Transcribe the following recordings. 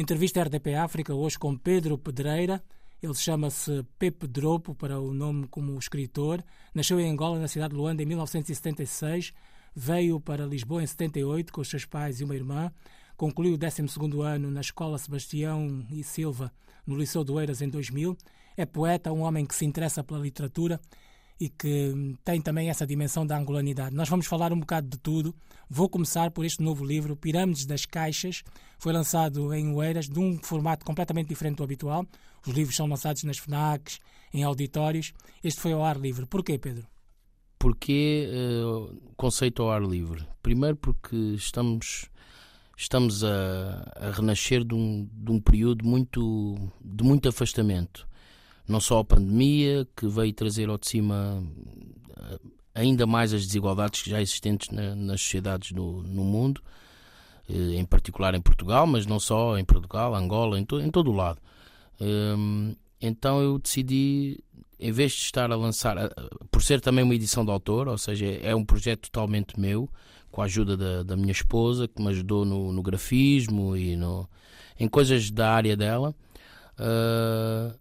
Entrevista RDP África hoje com Pedro Pedreira. Ele chama-se Pepe Dropo, para o nome como escritor. Nasceu em Angola, na cidade de Luanda, em 1976. Veio para Lisboa em 78 com os seus pais e uma irmã. Concluiu o 12 ano na Escola Sebastião e Silva, no Liceu do Eiras, em 2000. É poeta, um homem que se interessa pela literatura e que tem também essa dimensão da angolanidade. Nós vamos falar um bocado de tudo. Vou começar por este novo livro, Pirâmides das Caixas. Foi lançado em Oeiras, de um formato completamente diferente do habitual. Os livros são lançados nas FNACs, em auditórios. Este foi ao ar livre. Porquê, Pedro? Porquê uh, conceito ao ar livre? Primeiro porque estamos estamos a, a renascer de um, de um período muito de muito afastamento não só a pandemia, que veio trazer ao de cima eh, ainda mais as desigualdades já existentes na, nas sociedades no, mundo, eh, em particular em Portugal, mas não só em Portugal, Angola, em, to, em todo o lado. Ehm, então eu decidi, em vez de estar a lançar, por ser também uma edição de autor, ou seja, é um projeto totalmente meu, com a ajuda da, da minha esposa, que me ajudou no, no grafismo e no, em coisas da área dela. Uh,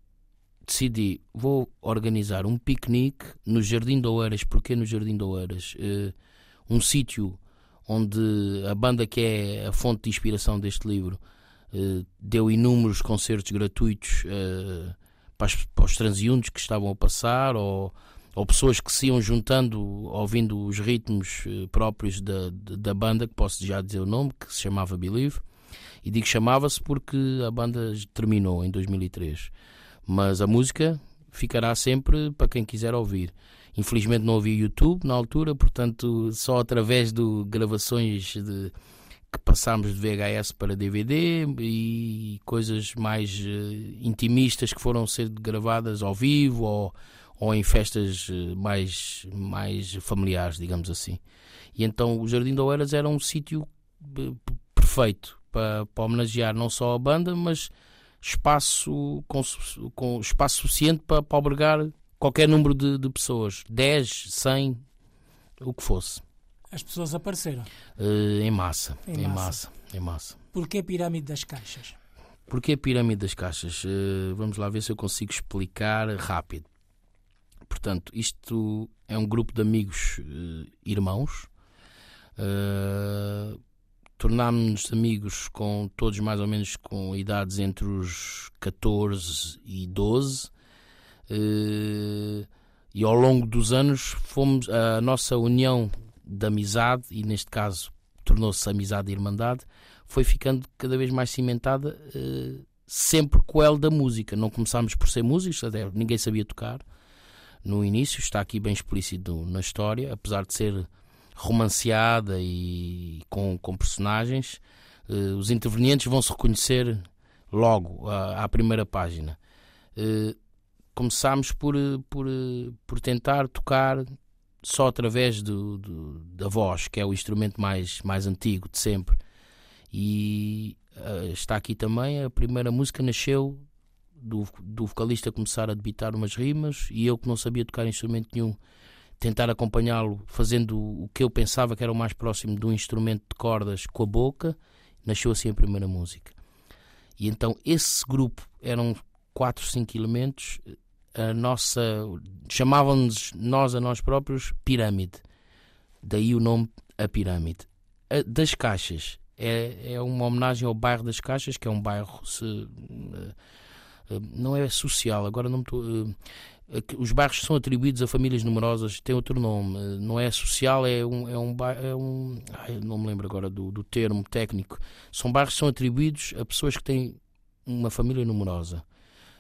decidi, vou organizar um piquenique no Jardim de Oeiras. Porquê no Jardim de Oeiras? Uh, um sítio onde a banda que é a fonte de inspiração deste livro uh, deu inúmeros concertos gratuitos uh, para, para, os transeuntes que estavam a passar ou, ou, pessoas que se iam juntando ouvindo os ritmos próprios da, da banda, que posso já dizer o nome, que se chamava Believe. E digo chamava-se porque a banda terminou em 2003 mas a música ficará sempre para quem quiser ouvir. Infelizmente não havia YouTube na altura, portanto, só através de gravações de, que passámos de VHS para DVD e coisas mais uh, intimistas que foram ser gravadas ao vivo ou, ou em festas uh, mais, mais familiares, digamos assim. E então o Jardim de Oeiras era um sítio uh, perfeito para, para homenagear não só a banda, mas espaço com, com espaço suficiente para, para albergar qualquer número de, de, pessoas, 10, 100, o que fosse. As pessoas apareceram? Uh, em massa, em, em massa. massa. Em massa. Porquê a pirâmide das caixas? Porquê a pirâmide das caixas? Uh, vamos lá ver se eu consigo explicar rápido. Portanto, isto é um grupo de amigos uh, irmãos tornámos-nos amigos com todos mais ou menos com idades entre os 14 e 12 eh, e ao longo dos anos fomos a nossa união de amizade e neste caso tornou-se amizade e irmandade foi ficando cada vez mais cimentada eh, sempre com ela da música. Não começámos por ser músicos até ninguém sabia tocar no início está aqui bem explícito na história apesar de ser romanceada e com, com personagens, uh, os intervenientes vão se reconhecer logo à, à primeira página. Uh, começámos por, por, por tentar tocar só através do, do, da voz, que é o instrumento mais, mais antigo de sempre. E uh, está aqui também, a primeira música nasceu do, do vocalista começar a debitar umas rimas e eu que não sabia tocar instrumento nenhum tentar acompanhá-lo fazendo o que eu pensava que era o mais próximo de um instrumento de cordas com a boca, nasceu assim a primeira música. E então esse grupo eram quatro, cinco elementos, a nossa chamávamos nós a nós próprios pirâmide. Daí o nome a pirâmide. A, das caixas é, é uma homenagem ao bairro das Caixas, que é um bairro se, uh, uh, não é social, agora não estou. Uh, os bairros são atribuídos a famílias numerosas têm outro nome, não é social, é um, é um, é um ai, não me lembro agora do, do termo técnico. São bairros que são atribuídos a pessoas que têm uma família numerosa.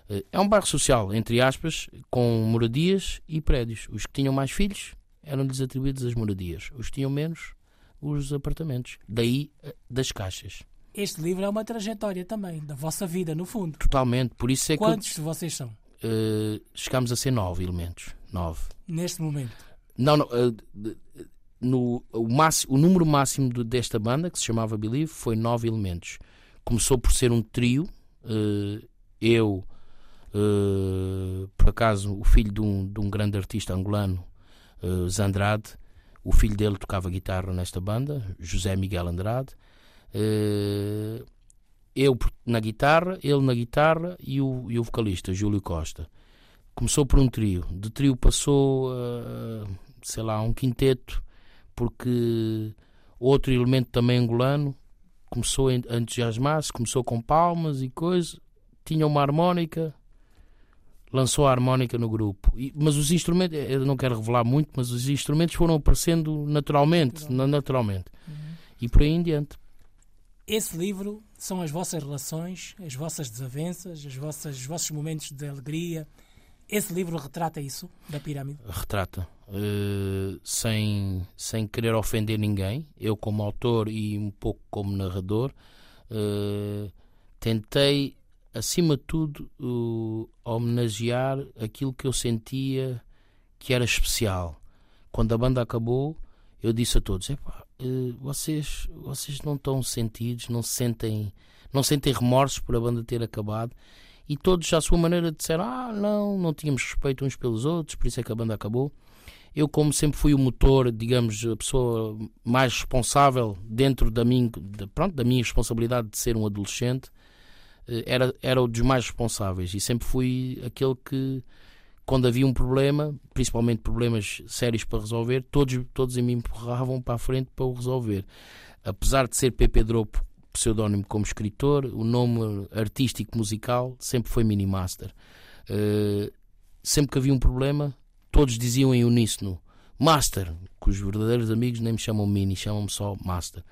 Eh, é um bairro social, entre aspas, com moradias e prédios. Os que tinham mais filhos eram-lhes atribuídos as moradias, os que tinham menos, os apartamentos. Daí eh, das caixas. Este livro é uma trajetória também, da vossa vida, no fundo. Totalmente, por isso é Quantos que. Quantos vocês são? Uh, chegámos a ser nove elementos. Nove. Neste momento? Não, não. Uh, no, o, máximo, o número máximo de, desta banda, que se chamava Believe, foi nove elementos. Começou por ser um trio. Uh, eu, por acaso, o filho de um, de um grande artista angolano, Zandrade, o filho dele tocava guitarra nesta banda, José Miguel Andrade. Eu na guitarra, ele na guitarra e o, e o vocalista, Júlio Costa. Começou por um trio. De trio passou, uh, sei lá, um quinteto, porque outro elemento também angolano começou a entusiasmar-se, começou com palmas e coisas, tinha uma harmónica, lançou a harmónica no grupo. E, mas os instrumentos, eu não quero revelar muito, mas os instrumentos foram aparecendo naturalmente, naturalmente. Uhum. E por aí em diante. Esse livro são as vossas relações, as vossas desavenças, as vossas, os vossos momentos de alegria. Esse livro retrata isso da pirâmide? Retrata. Uh, sem, sem querer ofender ninguém, eu como autor e um pouco como narrador, uh, tentei acima de tudo, uh, homenagear aquilo que eu sentia que era especial. Quando a banda acabou, eu disse a todos: vocês, vocês não estão sentidos, não sentem, não sentem remorsos por a banda ter acabado. E todos, à sua maneira, disseram: Ah, não, não tínhamos respeito uns pelos outros, por isso é que a banda acabou. Eu, como sempre fui o motor, digamos, a pessoa mais responsável dentro da minha, pronto, da minha responsabilidade de ser um adolescente, eh, era, era o dos mais responsáveis e sempre fui aquele que, quando havia um problema, principalmente problemas sérios para resolver, todos, todos me empurravam para a frente para o resolver. Apesar de ser Pepe Dropo pseudónimo como escritor, o nome artístico musical sempre foi Minimaster. Uh, sempre que havia um problema, todos diziam em uníssono Master, que os verdadeiros amigos nem me chamam Mini, chamam-me só Master.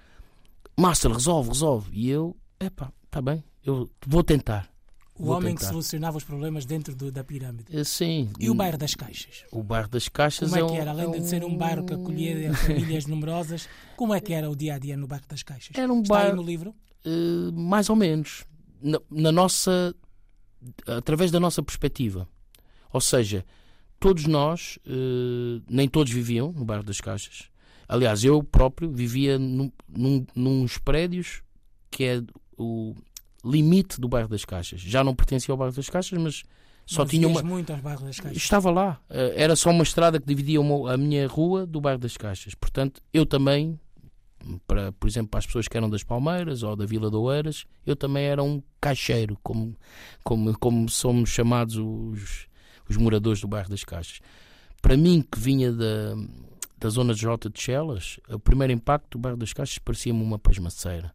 Master, resolve, resolve. E eu, epá, está bem, eu vou tentar. O vou homem tentar. que solucionava os problemas dentro do, da pirâmide. Eh, sim. E o bairro das Caixas? O bairro das Caixas Como é, é que era? Além é de ser um bairro que acolhia famílias numerosas, como é que era o dia a dia no bairro das Caixas? Era um Está bairro. aí no livro? Uh, mais ou menos. Na, na, nossa. através da nossa perspectiva. Ou seja, todos nós, uh, nem todos viviam no bairro das Caixas. Aliás, eu próprio vivia num, num, nos prédios que é o limite do bairro das Caixas. Já não pertencia ao bairro das Caixas, mas só mas tinha uma. muito aos bairros das Caixas. Estava lá. Era só uma estrada que dividia uma, a minha rua do bairro das Caixas. Portanto, eu também, para, por exemplo, para as pessoas que eram das Palmeiras ou da Vila de Oeiras, eu também era um caixeiro, como, como, como somos chamados os, os moradores do bairro das Caixas. Para mim, que vinha da, da zona de Jota de Chelas, o primeiro impacto do bairro das Caixas parecia-me uma pasmaceira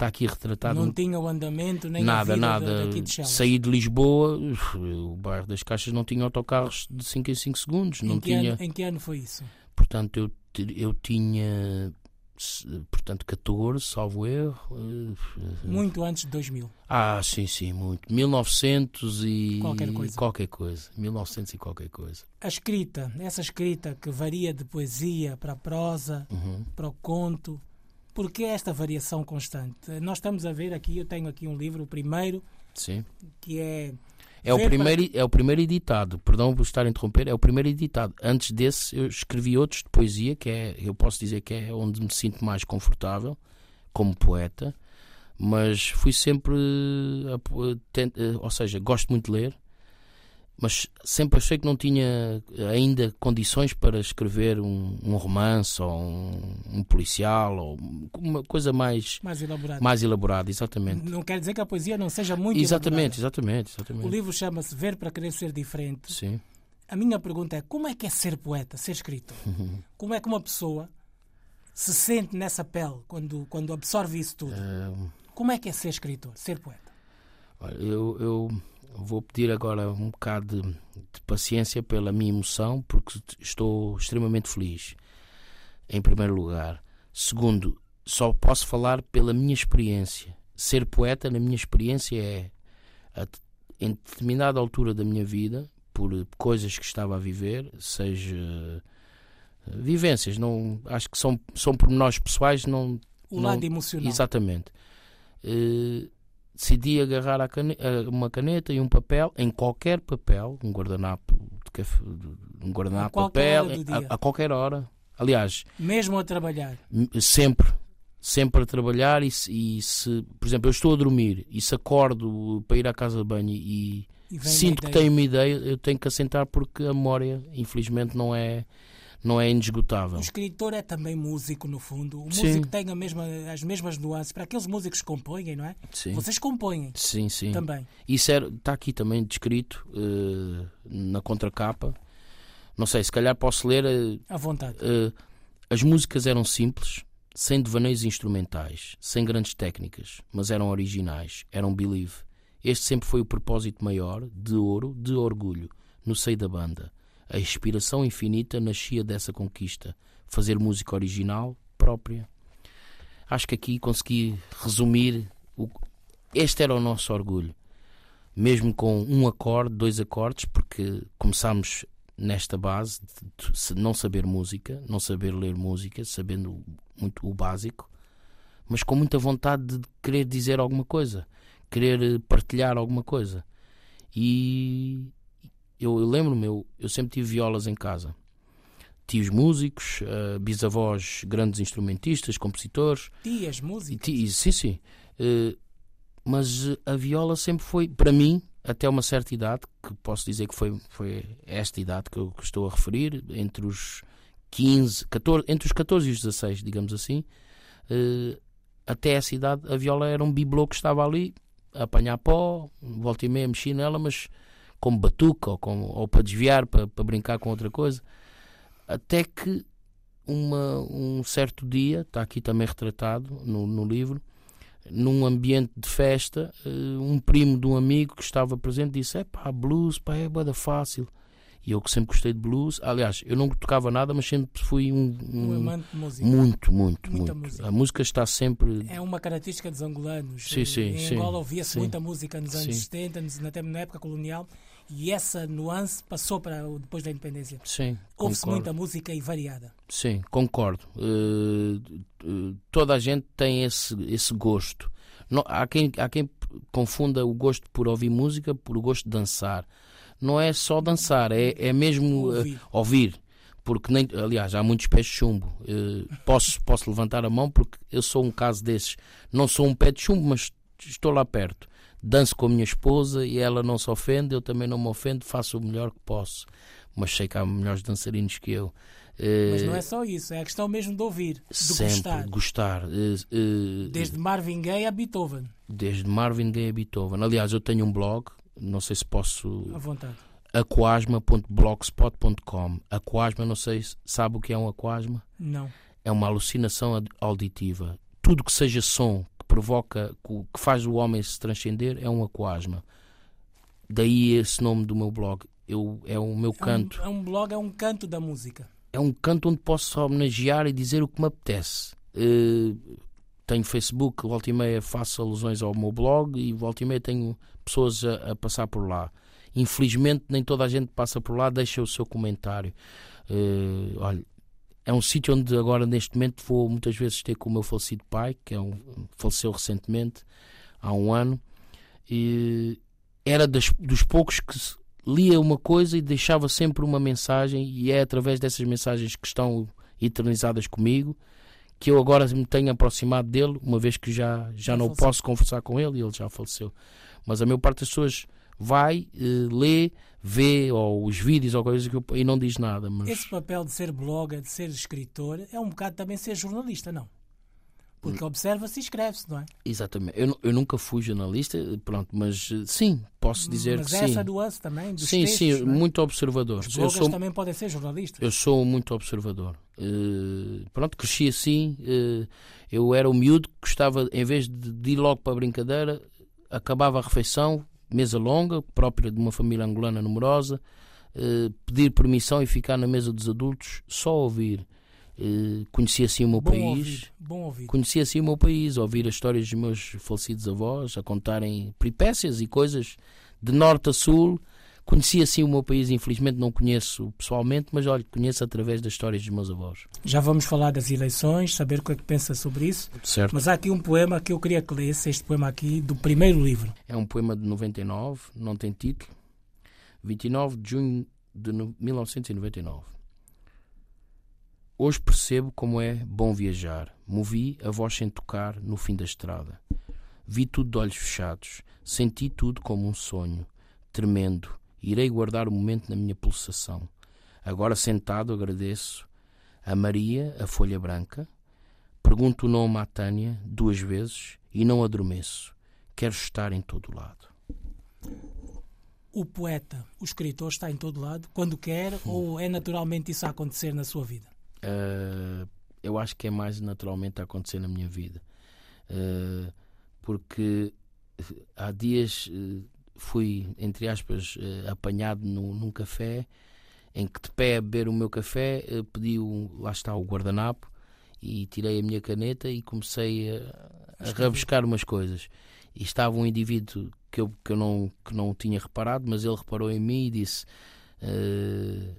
está aqui retratado. Não tinha o andamento nem nada, nada. de Chelas. Saí de Lisboa, o bairro das Caixas não tinha autocarros de 5 em 5 segundos. Em não que tinha. Ano, em que ano foi isso? Portanto, eu, eu tinha portanto 14, salvo erro. Muito antes de 2000. Ah, sim, sim, muito. 1900 e qualquer coisa. qualquer coisa. 1900 e qualquer coisa. A escrita, essa escrita que varia de poesia para a prosa, uhum. para o conto, por que esta variação constante? Nós estamos a ver aqui, eu tenho aqui um livro, o primeiro, Sim. que é. É o, primeiro, para... é o primeiro editado, perdão por estar a interromper, é o primeiro editado. Antes desse, eu escrevi outros de poesia, que é, eu posso dizer que é onde me sinto mais confortável como poeta, mas fui sempre, ou seja, gosto muito de ler, mas sempre achei que não tinha ainda condições para escrever um, um romance ou um, um, policial ou uma coisa mais mais elaborada. mais elaborada, exatamente. Não quer dizer que a poesia não seja muito exatamente, elaborada. exatamente, exatamente. O livro chama-se Ver para querer ser diferente. Sim. A minha pergunta é como é que é ser poeta, ser escritor? Uhum. Como é que uma pessoa se sente nessa pele quando quando absorve isso tudo? Uh... Como é que é ser escritor, ser poeta? Olha, eu, eu vou pedir agora um bocado de, de, paciência pela minha emoção, porque estou extremamente feliz, em primeiro lugar. Segundo, só posso falar pela minha experiência. Ser poeta, na minha experiência, é a, em determinada altura da minha vida, por coisas que estava a viver, seja vivências, não acho que são são pormenores pessoais, não o não, lado emocional. Exatamente. Uh, decidi agarrar caneta, uma caneta e um papel, em qualquer papel, um guardanapo de café, um guardanapo a papel, a, a, qualquer hora. Aliás, mesmo a trabalhar, sempre, sempre a trabalhar e, e, se, por exemplo, eu estou a dormir e se acordo para ir à casa de banho e, e sinto que tenho uma ideia, eu tenho que assentar porque a memória, infelizmente, não é não é inesgotável. O escritor é também músico, no fundo. O sim. músico tem mesma, as mesmas nuances. Para aqueles músicos que compõem, não é? Sim. Vocês compõem. Sim, sim. Também. Isso está aqui também descrito uh, na contracapa. Não sei, se calhar posso ler. Uh, à vontade. Uh, as músicas eram simples, sem devaneios instrumentais, sem grandes técnicas, mas eram originais, eram believe. Este sempre foi o propósito maior, de ouro, de orgulho, no seio da banda. A inspiração infinita nascia dessa conquista, fazer música original, própria. Acho que aqui consegui resumir. O... Este era o nosso orgulho. Mesmo com um acorde, dois acordes, porque começámos nesta base de não saber música, não saber ler música, sabendo muito o básico, mas com muita vontade de querer dizer alguma coisa, querer partilhar alguma coisa. E eu, eu lembro-me, eu, eu, sempre tive violas em casa. Tios músicos, uh, bisavós grandes instrumentistas, compositores. Tias músicos? sim, sim. Uh, mas a viola sempre foi, para mim, até uma certa idade, que posso dizer que foi, foi esta idade que eu que estou a referir, entre os 15, 14, entre os 14 e os 16, digamos assim, uh, até essa idade a viola era um bibelô que estava ali a apanhar pó, volta e meia mexia nela, mas como batuca ou, como, ou para desviar, para, para brincar com outra coisa. Até que uma, um certo dia, está aqui também retratado no, no livro, num ambiente de festa, eh, um primo de um amigo que estava presente disse: É pá, blues, pá, é boda fácil. E eu que sempre gostei de blues, aliás, eu não tocava nada, mas sempre fui um. Um, um amante de música. Muito, muito, muita muito. Música. A música está sempre. É uma característica dos angolanos. Sim, sim, em sim, Angola ouvia-se muita música nos anos sim. 70, até na época colonial, e essa nuance passou para depois da independência. Sim. Ouve-se muita música e variada. Sim, concordo. Uh, uh, toda a gente tem esse, esse gosto. Não, há, quem, há quem confunda o gosto por ouvir música por o gosto de dançar. Não é só dançar, é, é mesmo uh, ouvir. ouvir. Porque, nem, aliás, há muitos pés de chumbo. posso, posso levantar a mão porque eu sou um caso desses. Não sou um pé de chumbo, mas estou lá perto danço com a minha esposa e ela não se ofende, eu também não me ofendo, faço o melhor que posso. Mas sei que há melhores dançarinos que eu. Mas não é só isso, é a questão mesmo de ouvir, de sempre gostar. gostar. Desde Marvin Gaye a Beethoven. Desde Marvin Gaye a Beethoven. Aliás, eu tenho um blog, não sei se posso. À vontade. aquasma.blogspot.com. Aquasma, não sei se sabe o que é um aquasma? Não. É uma alucinação auditiva. Tudo que seja som, provoca, que faz o homem se transcender, é um aquasma. Daí esse nome do meu blog. Eu, é o meu canto. É um, é um blog, é um canto da música. É um canto onde posso homenagear e dizer o que me apetece. Uh, tenho Facebook, volta e meia faço alusões ao meu blog e volta e meia tenho pessoas a, a, passar por lá. Infelizmente, nem toda a gente passa por lá, deixa o seu comentário. Uh, olha, é um sítio onde agora, neste momento, vou muitas vezes ter com o meu falecido pai, que é um, faleceu recentemente, há um ano, e era das, dos poucos que lia uma coisa e deixava sempre uma mensagem, e é através dessas mensagens que estão eternizadas comigo que eu agora me tenho aproximado dele, uma vez que já, já não faleceu. posso conversar com ele e ele já faleceu. Mas a maior parte das pessoas vai, uh, lê, vê ou os vídeos ou coisas que eu, e não diz nada. Mas... Esse papel de ser blogger, de ser escritor, é um bocado também ser jornalista, não? Porque observa-se e escreve-se, não é? Exatamente. Eu, eu nunca fui jornalista, pronto, mas eh, sim, posso dizer mas que é sim. essa nuance também dos Sim, textos, sim, é? muito observador. Os bloggers sou, também podem ser jornalistas. Eu sou muito observador. Uh, pronto, cresci assim. Uh, eu era o miúdo que gostava, em vez de, de ir logo para a brincadeira, acabava a refeição, mesa longa, própria de uma família angolana numerosa, eh, pedir permissão e ficar na mesa dos adultos, só ouvir. Eh, conhecia assim o meu bom país. Ouvir, bom ouvir. Conhecia assim o meu país, ouvir as histórias dos meus falecidos avós, a contarem peripécias e coisas de norte a sul Conheci assim o meu país, infelizmente não conheço pessoalmente, mas olha, conheço através das histórias dos meus avós. Já vamos falar das eleições, saber o que é que pensa sobre isso. Certo. Mas há aqui um poema que eu queria que lesse, este poema aqui, do primeiro livro. É um poema de 99, não tem título. 29 de junho de 1999. Hoje percebo como é bom viajar. Movi a voz sem tocar no fim da estrada. Vi tudo de olhos fechados. Senti tudo como um sonho. Tremendo, Irei guardar o momento na minha pulsação. Agora sentado agradeço a Maria, a folha branca. Pergunto o nome à Tânia duas vezes e não adormeço. Quero estar em todo lado. O poeta, o escritor, está em todo lado, quando quer, ou é naturalmente isso a acontecer na sua vida? Uh, eu acho que é mais naturalmente a acontecer na minha vida. Uh, porque há dias uh, fui, entre aspas, apanhado num, num, café em que de pé a beber o meu café pedi, um, lá está o guardanapo, e tirei a minha caneta e comecei a, a rabiscar umas coisas. E estava um indivíduo que eu, que eu não, que não tinha reparado, mas ele reparou em mim e disse, uh,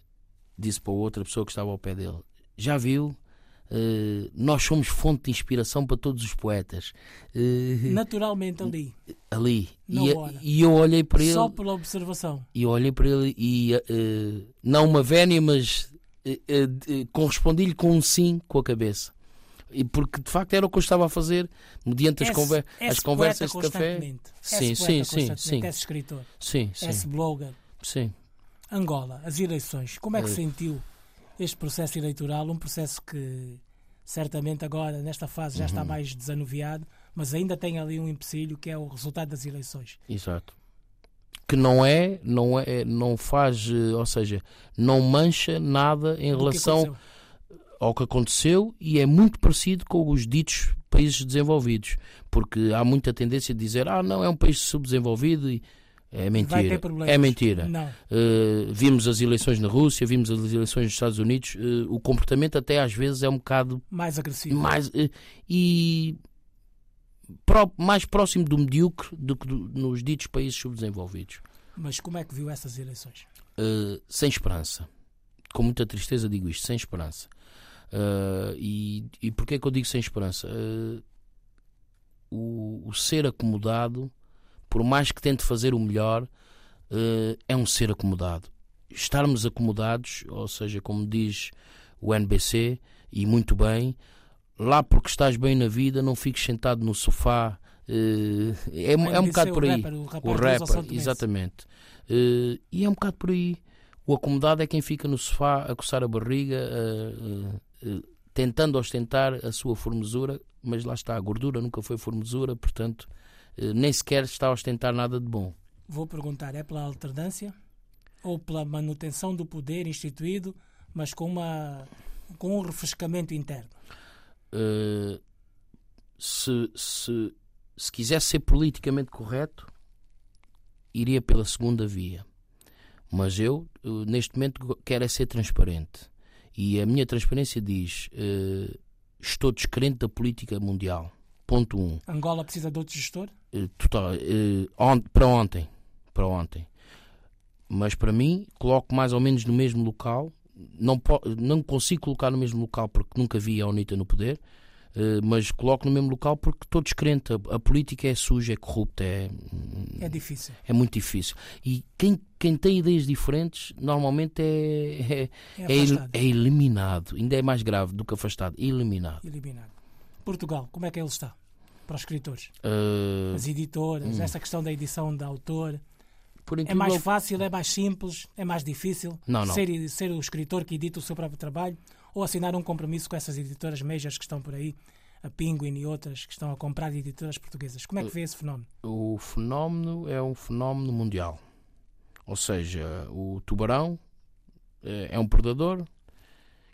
disse para outra pessoa que estava ao pé dele: Já viu? Uh, nós somos fonte de inspiração para todos os poetas. Uh, Naturalmente ali. Ali. E, e, eu olhei para ele. Só pela observação. E eu olhei para ele e uh, não uma vénia, mas correspondi-lhe com um sim com a cabeça. E porque de facto era o que eu estava a fazer mediante as, conver as conversas de café. Sim, sim, sim, sim. Esse escritor. Sim, sim. Esse blogger. Sim. Angola, as eleições. Como é que sentiu este processo eleitoral? Um processo que certamente agora, nesta fase, já uhum. está mais desanuviado, mas ainda tem ali um empecilho que é o resultado das eleições. Exato que não é, não é, não faz, eh, ou seja, não mancha nada em Do relação ao que aconteceu e é muito parecido com os ditos países desenvolvidos, porque há muita tendência de dizer, ah, não, é um país subdesenvolvido e é mentira. É mentira. Uh, vimos as eleições na Rússia, vimos as eleições nos Estados Unidos. Uh, o comportamento até às vezes é um bocado mais agressivo. Mais, uh, e pro, mais próximo do medíocre do que do, nos ditos países subdesenvolvidos. Mas como é que viu essas eleições? sem esperança. Com muita tristeza digo isto, sem esperança. E, e porquê que eu digo sem esperança? O, o, ser acomodado, por mais que tente fazer o melhor, uh, é um ser acomodado. Estarmos acomodados, ou seja, como diz o NBC, e muito bem, lá porque estás bem na vida, não fiques sentado no sofá. é, é um bocado por aí. Rapper, o, o rapper, exatamente. e é um bocado por aí. O acomodado é quem fica no sofá a coçar a barriga, eh, tentando ostentar a sua formosura, mas lá está, a gordura nunca foi formosura, portanto, eh, nem sequer está a ostentar nada de bom. Vou perguntar, é pela alternância ou pela manutenção do poder instituído, mas com, uma, com um refrescamento interno? Uh, se, se, se quisesse ser politicamente correto, iria pela segunda via. Mas eu, neste momento, quero é ser transparente. E a minha transparência diz: uh, estou descrente da política mundial. Ponto 1. Um. Angola precisa de outro gestor? Uh, total, uh, on, para ontem. Para ontem. Mas para mim, coloco mais ou menos no mesmo local. Não, não consigo colocar no mesmo local porque nunca vi a UNITA no poder. Uh, mas coloco no mesmo local porque estou descrente. A, a, política é suja, é corrupta, é. É difícil. É muito difícil. E quem, quem tem ideias diferentes normalmente é, é, é, é, é eliminado. Ainda é mais grave do que afastado. Eliminado. Eliminado. Portugal, como é que ele está? Para os escritores? Uh... As editoras, hum. essa questão da edição da autor. É mais fácil, é mais simples, é mais difícil não, não. Ser, ser o escritor que edita o seu próprio trabalho ou assinar um compromisso com essas editoras majors que estão por aí, a Penguin e outras que estão a comprar editoras portuguesas. Como é que vê esse fenómeno? O fenómeno é um fenómeno mundial. Ou seja, o tubarão eh, é um predador,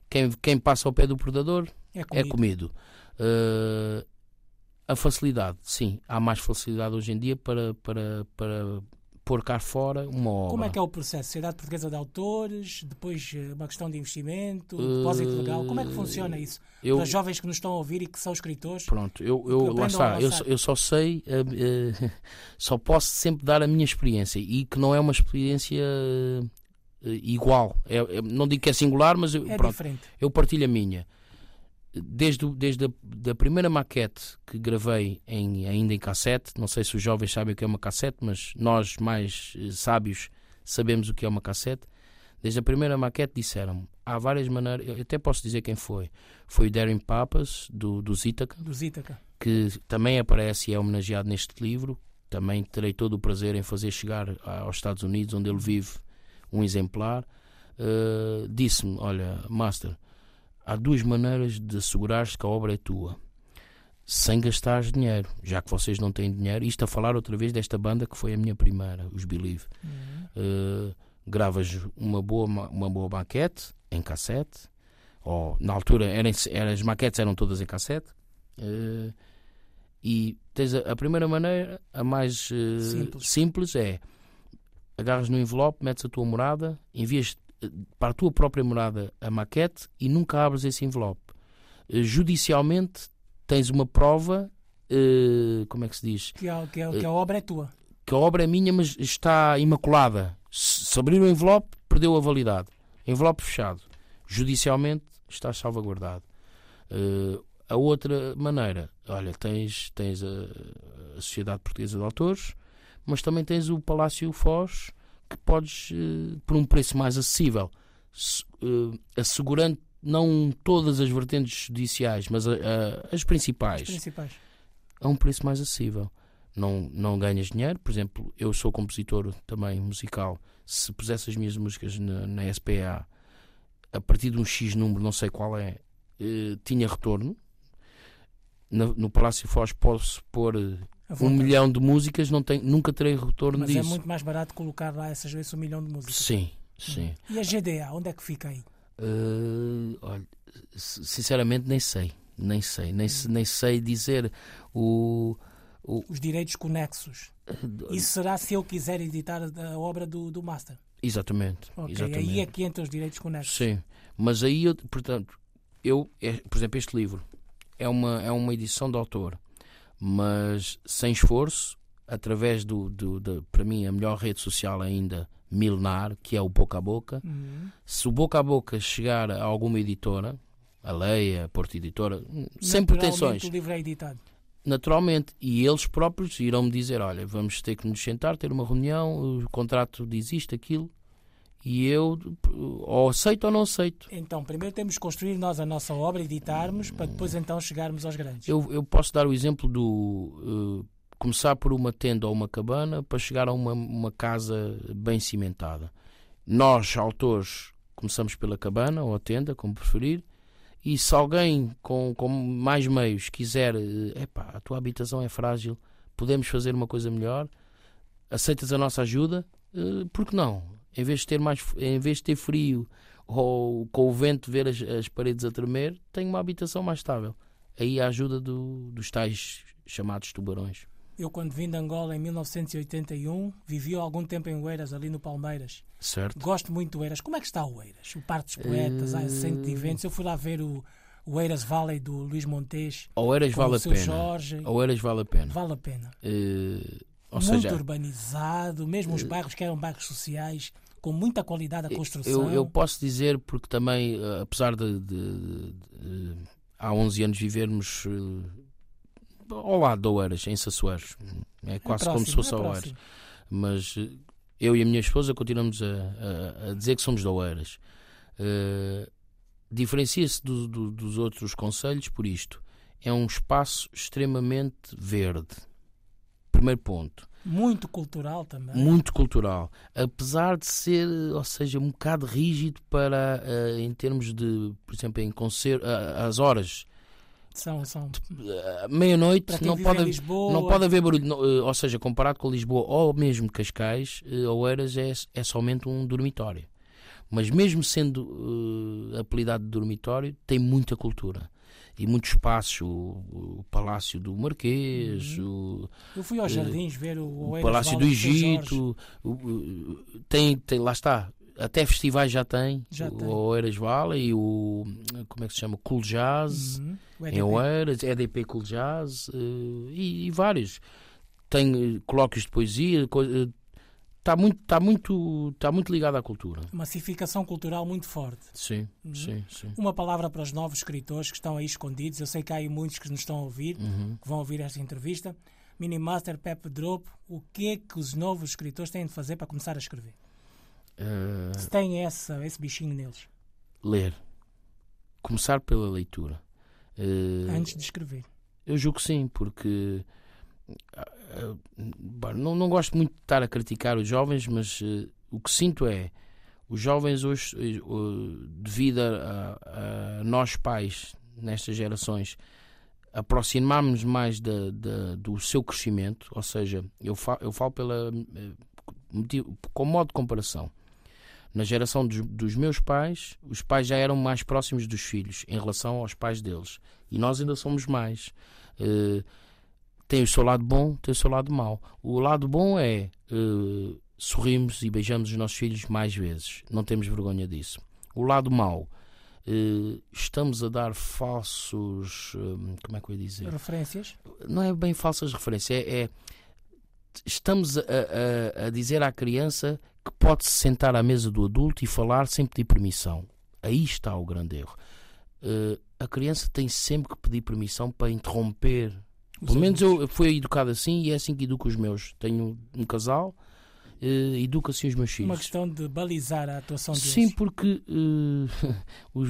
quem, quem passa ao pé do predador é comido. É comido. Uh, a facilidade, sim, há mais facilidade hoje em dia para, para, para pôr cá fora uma obra. Como é que é o processo? Sociedade Portuguesa de Autores, depois eh, uma questão de investimento, uh, depósito legal, como é que funciona isso? Eu, Para jovens que nos estão a ouvir e que são escritores? Pronto, eu, eu lá está, eu, eu, só sei, uh, uh, só posso sempre dar a minha experiência e que não é uma experiência igual. É, é, não digo que é singular, mas eu, é pronto, diferente. eu partilho a minha desde, desde a da primeira maquete que gravei em, ainda em cassete, não sei se os jovens sabem o que é uma cassete, mas nós mais eh, sábios sabemos o que é uma cassete. Desde a primeira maquete disseram há várias maneiras, eu até posso dizer quem foi. Foi o Darren Papas, do, do Zítaca, do Zítaca, que também aparece e é homenageado neste livro. Também terei todo o prazer em fazer chegar aos Estados Unidos, onde ele vive, um exemplar. Uh, Disse-me: Olha, Master, há duas maneiras de assegurar que a obra é tua. Sem gastar dinheiro, já que vocês não têm dinheiro. Isto a falar outra vez desta banda que foi a minha primeira, os Believe. Uhum. Uh, gravas uma boa, uma boa maquete em cassete, ou na altura eram, eram, as maquetes eram todas em cassete. Uh, e tens a, a, primeira maneira, a mais uh, simples. simples. é agarras no envelope, metes a tua morada, envias para a tua própria morada a maquete e nunca abres esse envelope. Uh, judicialmente tens uma prova, como é que se diz? Que a, que, a, que a obra é tua. Que a obra é minha, mas está imaculada. Se, abrir o envelope, perdeu a validade. Envelope fechado. Judicialmente está salvaguardado. A outra maneira, olha, tens, tens a, a, Sociedade Portuguesa de Autores, mas também tens o Palácio Foz, que podes, uh, por um preço mais acessível, uh, assegurando não todas as vertentes judiciais, mas a, a, as principais, as principais, a um preço mais acessível. Não, não ganhas dinheiro, por exemplo, eu sou compositor também musical. Se pusesse as minhas músicas na, na SPA a partir de um X número, não sei qual é, eh, tinha retorno. No, no Palácio Foz posso pôr eh, um milhão de músicas, não tem, nunca terei retorno Mas disso. Mas é muito mais barato colocar lá essas vezes um milhão de músicas. Sim, sim. Hum. E a GDA, onde é que fica aí? Uh, olha, sinceramente nem sei. Nem sei, nem, hum. nem sei dizer o, o... Os direitos conexos. Isso será se eu quiser editar a obra do, do Master. Exatamente, okay, exatamente. Aí é que entram os direitos conexos. Sim, mas aí, eu, portanto, eu, é, por exemplo, este livro é uma, é uma edição de autor, mas sem esforço, através do, do, do para mim, a melhor rede social ainda milenar, que é o boca a boca. Uhum. Se o boca a boca chegar a alguma editora, a Leia, a Porto Editora, sem pretensões. o livro é editado naturalmente. E eles próprios irão me dizer: olha, vamos ter que nos sentar, ter uma reunião, o contrato diz isto, aquilo. E eu ou aceito ou não aceito. Então, primeiro temos que construir nós a nossa obra, editarmos, para depois então chegarmos aos grandes. Eu, eu posso dar o exemplo do uh, começar por uma tenda ou uma cabana para chegar a uma, uma casa bem cimentada. Nós, autores, começamos pela cabana ou a tenda, como preferir, e se alguém com, com mais meios quiser, eh, epá, a tua habitação é frágil, podemos fazer uma coisa melhor, aceitas a nossa ajuda, eh, por que não? Em vez de ter, mais, em vez de ter frio ou com o vento ver as, as paredes a tremer, tenho uma habitação mais estável. Aí a ajuda do, dos tais chamados tubarões. Eu, quando vim de Angola em 1981, vivi algum tempo em Oeiras, ali no Palmeiras. Certo. Gosto muito de Oeiras. Como é que está o Oeiras? O Parque dos Poetas, uh... a centro de eventos. Eu fui lá ver o, Oeiras Valley do Luís Montes. Oeiras vale a pena. Jorge. Oeiras vale a pena. Vale a pena. Uh... Ou muito seja... urbanizado, mesmo os bairros que eram bairros sociais, com muita qualidade da construção. Eu, eu posso dizer, porque também, eh, apesar de, de, de, de há 11 anos vivermos ao lado de Oeiras, em Sassueiros. É, é quase é próximo, como se fosse é Oeiras. Mas eh, eu e a minha esposa continuamos a, a, a dizer que somos de Oeiras. Uh, Diferencia-se do, do, dos outros conselhos por isto. É um espaço extremamente verde. Primeiro ponto. Muito cultural também. Muito cultural. Apesar de ser, ou seja, um bocado rígido para, uh, em termos de, por exemplo, em concerto, uh, as horas são, são. Meia-noite não pode, Lisboa, não pode haver barulho. Eh, ou seja, comparado com Lisboa ou mesmo Cascais, eh, Oeiras é, é somente um dormitório. Mas mesmo sendo uh, apelidado de dormitório, tem muita cultura e muitos espaços, o, o, Palácio do Marquês, uhum. o, eu fui aos jardins uh, ver o, o Palácio do Egito, o, tem, tem, lá está, até festivais já tem, já o Oeiras Vale e o como é que se chama? Cool Jazz uhum. em Oeiras, EDP Cool Jazz uh, e, e, vários. Tem eh, colóquios de poesia, está muito, está muito, está muito ligado à cultura. Massificação cultural muito forte. Sim, uhum. sim, sim. Uma palavra para os novos escritores que estão aí escondidos. Eu sei que há aí muitos que nos estão a ouvir, uhum. que vão ouvir esta entrevista. Minimaster, Pep Drop, o que é que os novos escritores têm de fazer para começar a escrever? Uh, Se tem essa, esse bichinho neles. Ler. Começar pela leitura. Uh, Antes de escrever. Eu julgo que sim, porque uh, não, não gosto muito de estar a criticar os jovens, mas o que sinto é Os jovens hoje, eh, devido a, a, a nós pais, nestas gerações, aproximarmos mais de, de, do seu crescimento, ou seja, eu falo, eu falo pela, eh, com modo de comparação. Na geração dos, dos, meus pais, os pais já eram mais próximos dos filhos em relação aos pais deles. E nós ainda somos mais. Uh, tem o seu lado bom, tem o seu lado mau. O lado bom é uh, sorrimos e beijamos os nossos filhos mais vezes. Não temos vergonha disso. O lado mau, uh, estamos a dar falsos. Uh, como é que eu ia dizer? Referências? Não é bem falsas referências, é. é estamos a, a, a, dizer à criança que pode se sentar à mesa do adulto e falar sem pedir permissão. Aí está o grande erro. Uh, a criança tem sempre que pedir permissão para interromper. Pelo menos eu fui educado assim e é assim que educo os meus. Tenho um casal uh, educa assim os meus filhos. Uma questão de balizar a atuação deles. Sim, porque, uh, os,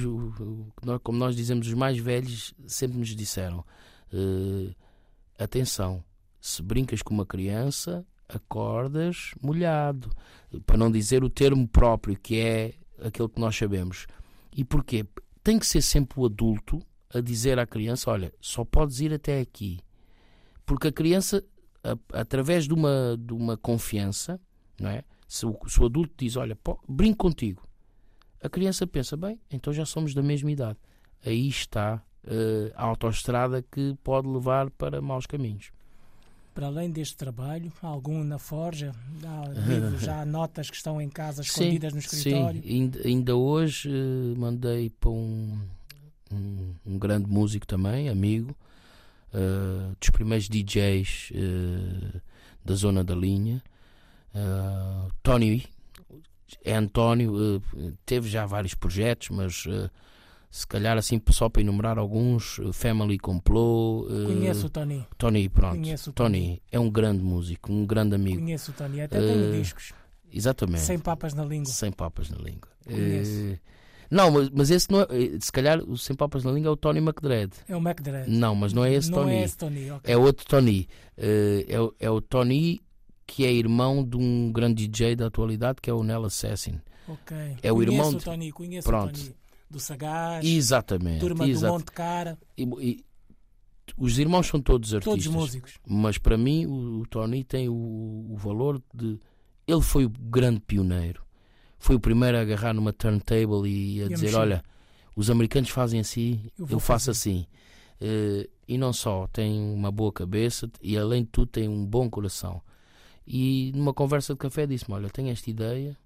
como nós dizemos, os mais velhos sempre nos disseram: uh, atenção, se brincas com uma criança, acordas molhado. Para não dizer o termo próprio, que é aquele que nós sabemos. E porquê? Tem que ser sempre o adulto a dizer à criança: olha, só podes ir até aqui. Porque a criança, a, através de uma, de uma confiança, não é? Se o, se o adulto diz, olha, pô, brinco contigo, a criança pensa, bem, então já somos da mesma idade. Aí está uh, a autoestrada que pode levar para maus caminhos. Para além deste trabalho, algum na forja? Há livros, há notas que estão em casa escondidas sim, no escritório? Sim, ainda, ainda hoje uh, mandei para um, um, um, grande músico também, amigo, uh, dos primeiros DJs da zona da linha, Uh, Tony é António, uh, teve já vários projetos, mas uh, se calhar assim só para enumerar alguns, Family Complot. Conheço o Tony. Tony, pronto. Conheço o Tony. Tony. é um grande músico, um grande amigo. Conheço o Tony, até tenho discos. Exatamente. Sem papas na língua. Sem papas na língua. Não, mas, mas esse não é. Se calhar o Sem Papas na Língua é o Tony McDread. É o McDread. Não, mas não é esse não Tony. É, esse Tony okay. é outro Tony. Uh, é, é o Tony que é irmão de um grande DJ da atualidade que é o Nel Assassin. Ok. É o irmão de... Tony, conheço Pronto. o Tony do Sagaz. Exatamente. Turma exato. do Monte Cara. E, e, os irmãos são todos artistas. Todos músicos. Mas para mim o, o Tony tem o, o, valor de. Ele foi o grande pioneiro. Foi o primeiro a agarrar numa turntable e a e dizer: a Olha, os americanos fazem assim, eu, eu faço assim. Uh, e não só, tem uma boa cabeça e além de tudo tem um bom coração. E numa conversa de café disse-me: Olha, tenho esta ideia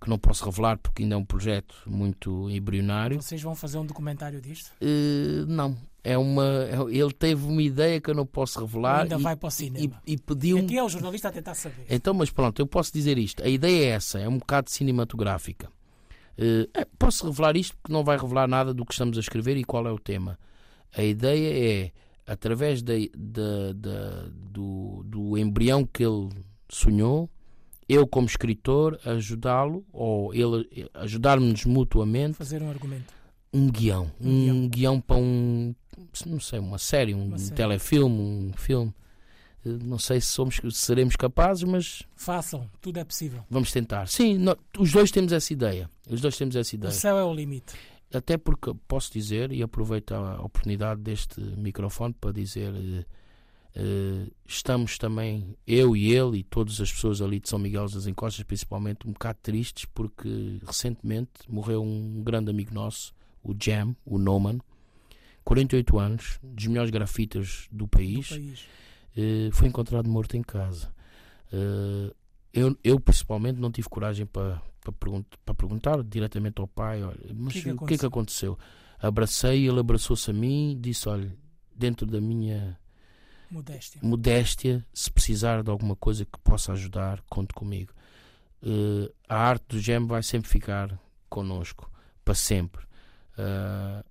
que não posso revelar porque ainda é um projeto muito embrionário. Vocês vão fazer um documentário disto? Uh, não. É uma, é, ele teve uma ideia que eu não posso revelar. Ainda e, vai para o cinema. E, e pediu. Aqui é o jornalista a tentar saber. Então, mas pronto, eu posso dizer isto. A ideia é essa, é um bocado cinematográfica. Uh, é, posso revelar isto porque não vai revelar nada do que estamos a escrever e qual é o tema. A ideia é, através de, de, de, do, do embrião que ele sonhou, eu como escritor ajudá-lo ou ele ajudar-nos mutuamente fazer um argumento um guião um, guião. guião. para um não sei uma série um, uma série. telefilme um filme eh, não sei se somos se seremos capazes mas façam tudo é possível vamos tentar sim nós, os dois temos essa ideia os dois temos essa ideia o céu é o limite até porque posso dizer e aproveito a oportunidade deste microfone para dizer Uh, estamos também, eu e ele e todas as pessoas ali de São Miguel das Encostas, principalmente, um bocado tristes porque recentemente morreu um grande amigo nosso, o Jam, o Noman, 48 anos, dos melhores grafitas do país, do país. Uh, foi encontrado morto em casa. Uh, eu, eu, principalmente, não tive coragem para, para, pergunt, para perguntar diretamente ao pai: olha, mas que que o que é que aconteceu? Abracei, ele abraçou-se a mim e disse: olha, dentro da minha Modéstia. Modéstia, se precisar de alguma coisa que possa ajudar, conte comigo. Uh, a arte do gem vai sempre ficar connosco, para sempre. Uh,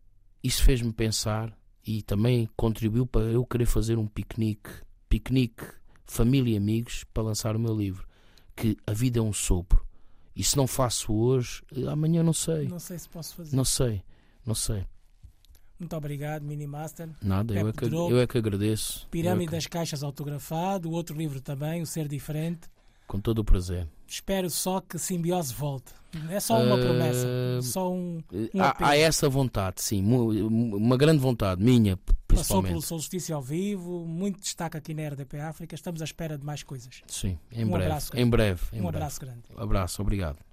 isso fez-me pensar e também contribuiu para eu querer fazer um piquenique, piquenique, família e amigos, para lançar o meu livro. Que a vida é um sopro. E se não faço hoje, amanhã não sei. Não sei se posso fazer. Não sei, não sei. Muito obrigado, Minimaster. Nada, eu é, que, eu é, que, agradeço. Pirâmide é das Caixas autografado, o outro livro também, O Ser Diferente. Com todo o prazer. Espero só que Simbiose volte. É só uma uh, promessa, só um, um há, há, essa vontade, sim, uma grande vontade, minha, principalmente. Passou pelo Solstício ao vivo, muito destaque aqui na RDP África, estamos à espera de mais coisas. Sim, em um breve, abraço em breve. Em um breve. abraço grande. Um abraço, obrigado.